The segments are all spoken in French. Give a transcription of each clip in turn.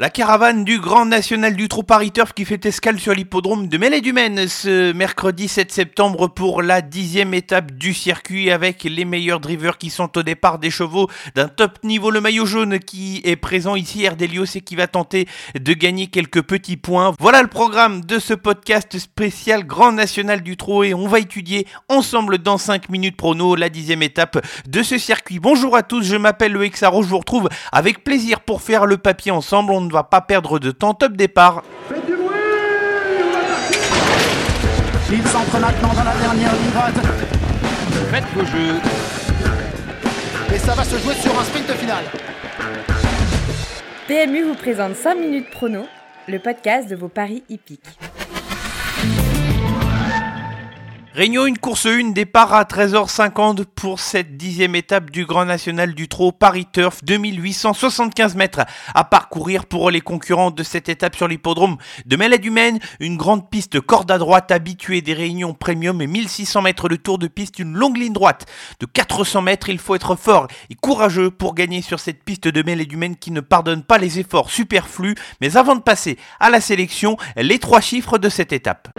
La caravane du Grand National du Trot Paris Turf qui fait escale sur l'hippodrome de Mêlée-du-Maine ce mercredi 7 septembre pour la dixième étape du circuit avec les meilleurs drivers qui sont au départ des chevaux d'un top niveau. Le maillot jaune qui est présent ici, Erdelios, et qui va tenter de gagner quelques petits points. Voilà le programme de ce podcast spécial Grand National du Trot et on va étudier ensemble dans 5 minutes prono la dixième étape de ce circuit. Bonjour à tous, je m'appelle le Hexaro, je vous retrouve avec plaisir pour faire le papier ensemble. Ne va pas perdre de temps. Top départ. Faites du bruit Il s'entre maintenant dans la dernière ligne droite. Faites vos jeux. Et ça va se jouer sur un sprint final. PMU vous présente 5 minutes prono, le podcast de vos paris hippiques. Réunion une course 1, départ à 13h50 pour cette dixième étape du Grand National du Trot Paris Turf, 2875 mètres à parcourir pour les concurrents de cette étape sur l'hippodrome de du Maine, une grande piste corde à droite habituée des réunions premium et 1600 mètres de tour de piste, une longue ligne droite de 400 mètres, il faut être fort et courageux pour gagner sur cette piste de du Maine qui ne pardonne pas les efforts superflus, mais avant de passer à la sélection, les trois chiffres de cette étape.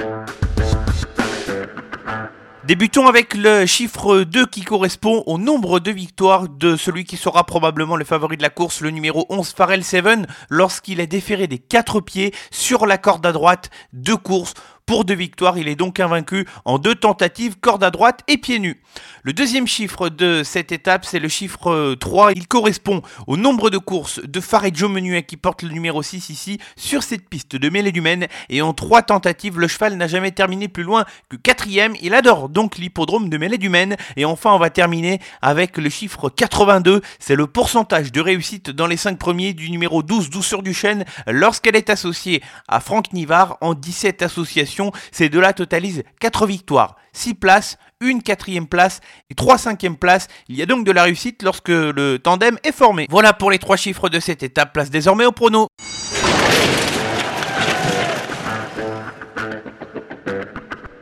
Débutons avec le chiffre 2 qui correspond au nombre de victoires de celui qui sera probablement le favori de la course, le numéro 11 Farrell Seven, lorsqu'il est déféré des quatre pieds sur la corde à droite de course pour deux victoires, il est donc invaincu en deux tentatives, corde à droite et pieds nus. Le deuxième chiffre de cette étape, c'est le chiffre 3. Il correspond au nombre de courses de Joe Menuet qui porte le numéro 6 ici sur cette piste de mêlée du Maine. Et en trois tentatives, le cheval n'a jamais terminé plus loin que quatrième. Il adore donc l'hippodrome de mêlée du Maine. Et enfin, on va terminer avec le chiffre 82. C'est le pourcentage de réussite dans les 5 premiers du numéro 12, Douceur du Chêne, lorsqu'elle est associée à Franck Nivard en 17 associations ces deux-là totalisent 4 victoires, 6 places, une quatrième place et trois cinquièmes places. Il y a donc de la réussite lorsque le tandem est formé. Voilà pour les trois chiffres de cette étape. Place désormais au prono.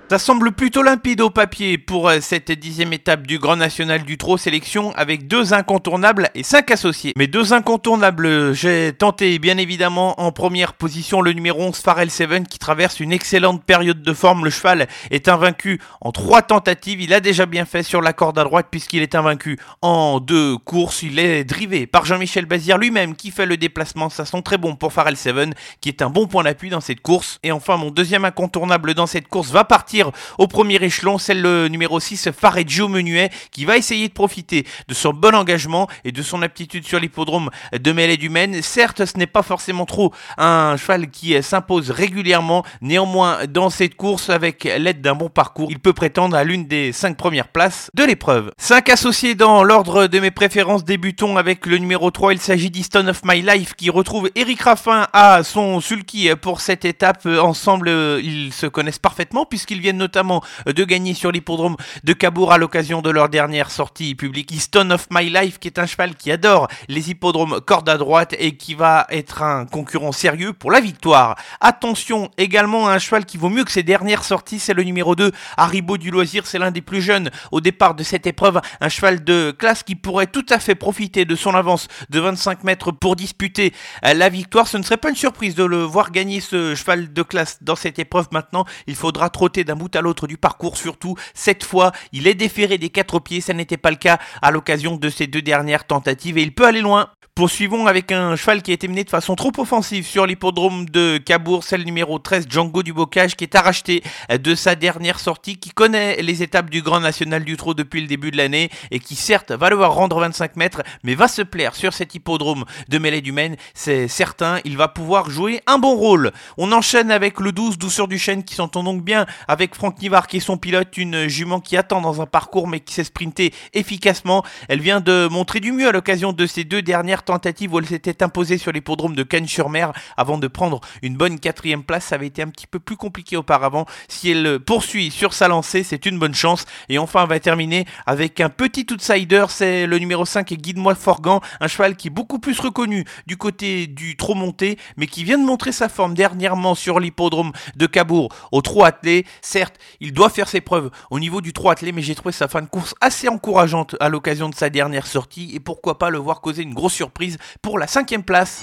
Ça semble plutôt limpide au papier pour euh, cette dixième étape du Grand National du Trot sélection avec deux incontournables et cinq associés. Mais deux incontournables, j'ai tenté bien évidemment en première position le numéro 11 Farrell Seven qui traverse une excellente période de forme. Le cheval est invaincu en trois tentatives. Il a déjà bien fait sur la corde à droite puisqu'il est invaincu en deux courses. Il est drivé par Jean-Michel Bazir lui-même qui fait le déplacement. Ça sent très bon pour Farrell Seven qui est un bon point d'appui dans cette course. Et enfin mon deuxième incontournable dans cette course va partir au premier échelon, c'est le numéro 6, Fareggio Menuet, qui va essayer de profiter de son bon engagement et de son aptitude sur l'hippodrome de Mêlée du Maine. Certes, ce n'est pas forcément trop un cheval qui s'impose régulièrement, néanmoins, dans cette course, avec l'aide d'un bon parcours, il peut prétendre à l'une des 5 premières places de l'épreuve. 5 associés dans l'ordre de mes préférences, débutons avec le numéro 3, il s'agit d'Easton of My Life, qui retrouve Eric Raffin à son sulky pour cette étape. Ensemble, ils se connaissent parfaitement puisqu'ils viennent notamment euh, de gagner sur l'hippodrome de Cabourg à l'occasion de leur dernière sortie publique. Easton of My Life, qui est un cheval qui adore les hippodromes corde à droite et qui va être un concurrent sérieux pour la victoire. Attention également à un cheval qui vaut mieux que ses dernières sorties, c'est le numéro 2, Haribo du Loisir, c'est l'un des plus jeunes au départ de cette épreuve, un cheval de classe qui pourrait tout à fait profiter de son avance de 25 mètres pour disputer euh, la victoire. Ce ne serait pas une surprise de le voir gagner ce cheval de classe dans cette épreuve maintenant. Il faudra trotter d'un bout à l'autre du parcours, surtout cette fois, il est déféré des quatre pieds, ça n'était pas le cas à l'occasion de ces deux dernières tentatives et il peut aller loin. Poursuivons avec un cheval qui a été mené de façon trop offensive sur l'hippodrome de Cabourg, celle numéro 13, Django du Bocage, qui est arraché de sa dernière sortie, qui connaît les étapes du Grand National du Trot depuis le début de l'année et qui certes va devoir rendre 25 mètres, mais va se plaire sur cet hippodrome de Mêlée du Maine, c'est certain, il va pouvoir jouer un bon rôle. On enchaîne avec le 12, Douceur du Chêne, qui s'entend donc bien avec Franck Nivard, qui est son pilote, une jument qui attend dans un parcours mais qui s'est sprinté efficacement. Elle vient de montrer du mieux à l'occasion de ces deux dernières tentative où elle s'était imposée sur l'hippodrome de Cannes-sur-Mer avant de prendre une bonne quatrième place. Ça avait été un petit peu plus compliqué auparavant. Si elle poursuit sur sa lancée, c'est une bonne chance. Et enfin, on va terminer avec un petit outsider, c'est le numéro 5 Guide-moi Forgan, un cheval qui est beaucoup plus reconnu du côté du trop monté, mais qui vient de montrer sa forme dernièrement sur l'hippodrome de Cabourg au trot attelé. Certes, il doit faire ses preuves au niveau du trot attelé, mais j'ai trouvé sa fin de course assez encourageante à l'occasion de sa dernière sortie et pourquoi pas le voir causer une grosse surprise pour la cinquième place.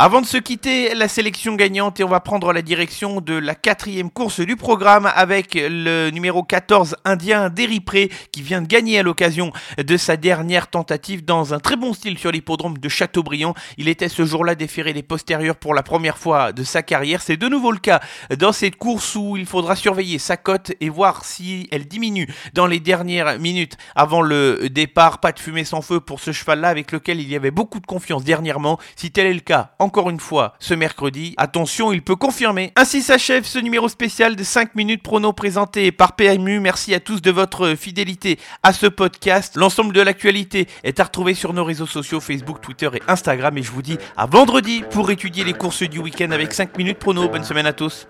Avant de se quitter, la sélection gagnante et on va prendre la direction de la quatrième course du programme avec le numéro 14 indien Deripré qui vient de gagner à l'occasion de sa dernière tentative dans un très bon style sur l'hippodrome de Châteaubriand. Il était ce jour-là déféré les postérieurs pour la première fois de sa carrière. C'est de nouveau le cas dans cette course où il faudra surveiller sa cote et voir si elle diminue dans les dernières minutes avant le départ. Pas de fumée sans feu pour ce cheval-là avec lequel il y avait beaucoup de confiance dernièrement. Si tel est le cas, encore une fois, ce mercredi, attention, il peut confirmer. Ainsi s'achève ce numéro spécial de 5 minutes prono présenté par PMU. Merci à tous de votre fidélité à ce podcast. L'ensemble de l'actualité est à retrouver sur nos réseaux sociaux Facebook, Twitter et Instagram. Et je vous dis à vendredi pour étudier les courses du week-end avec 5 minutes prono. Bonne semaine à tous.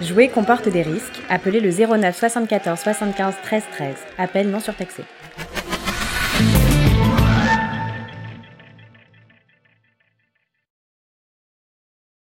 Jouer comporte des risques. Appelez le 09 74 75 13 13. Appel non surtaxé.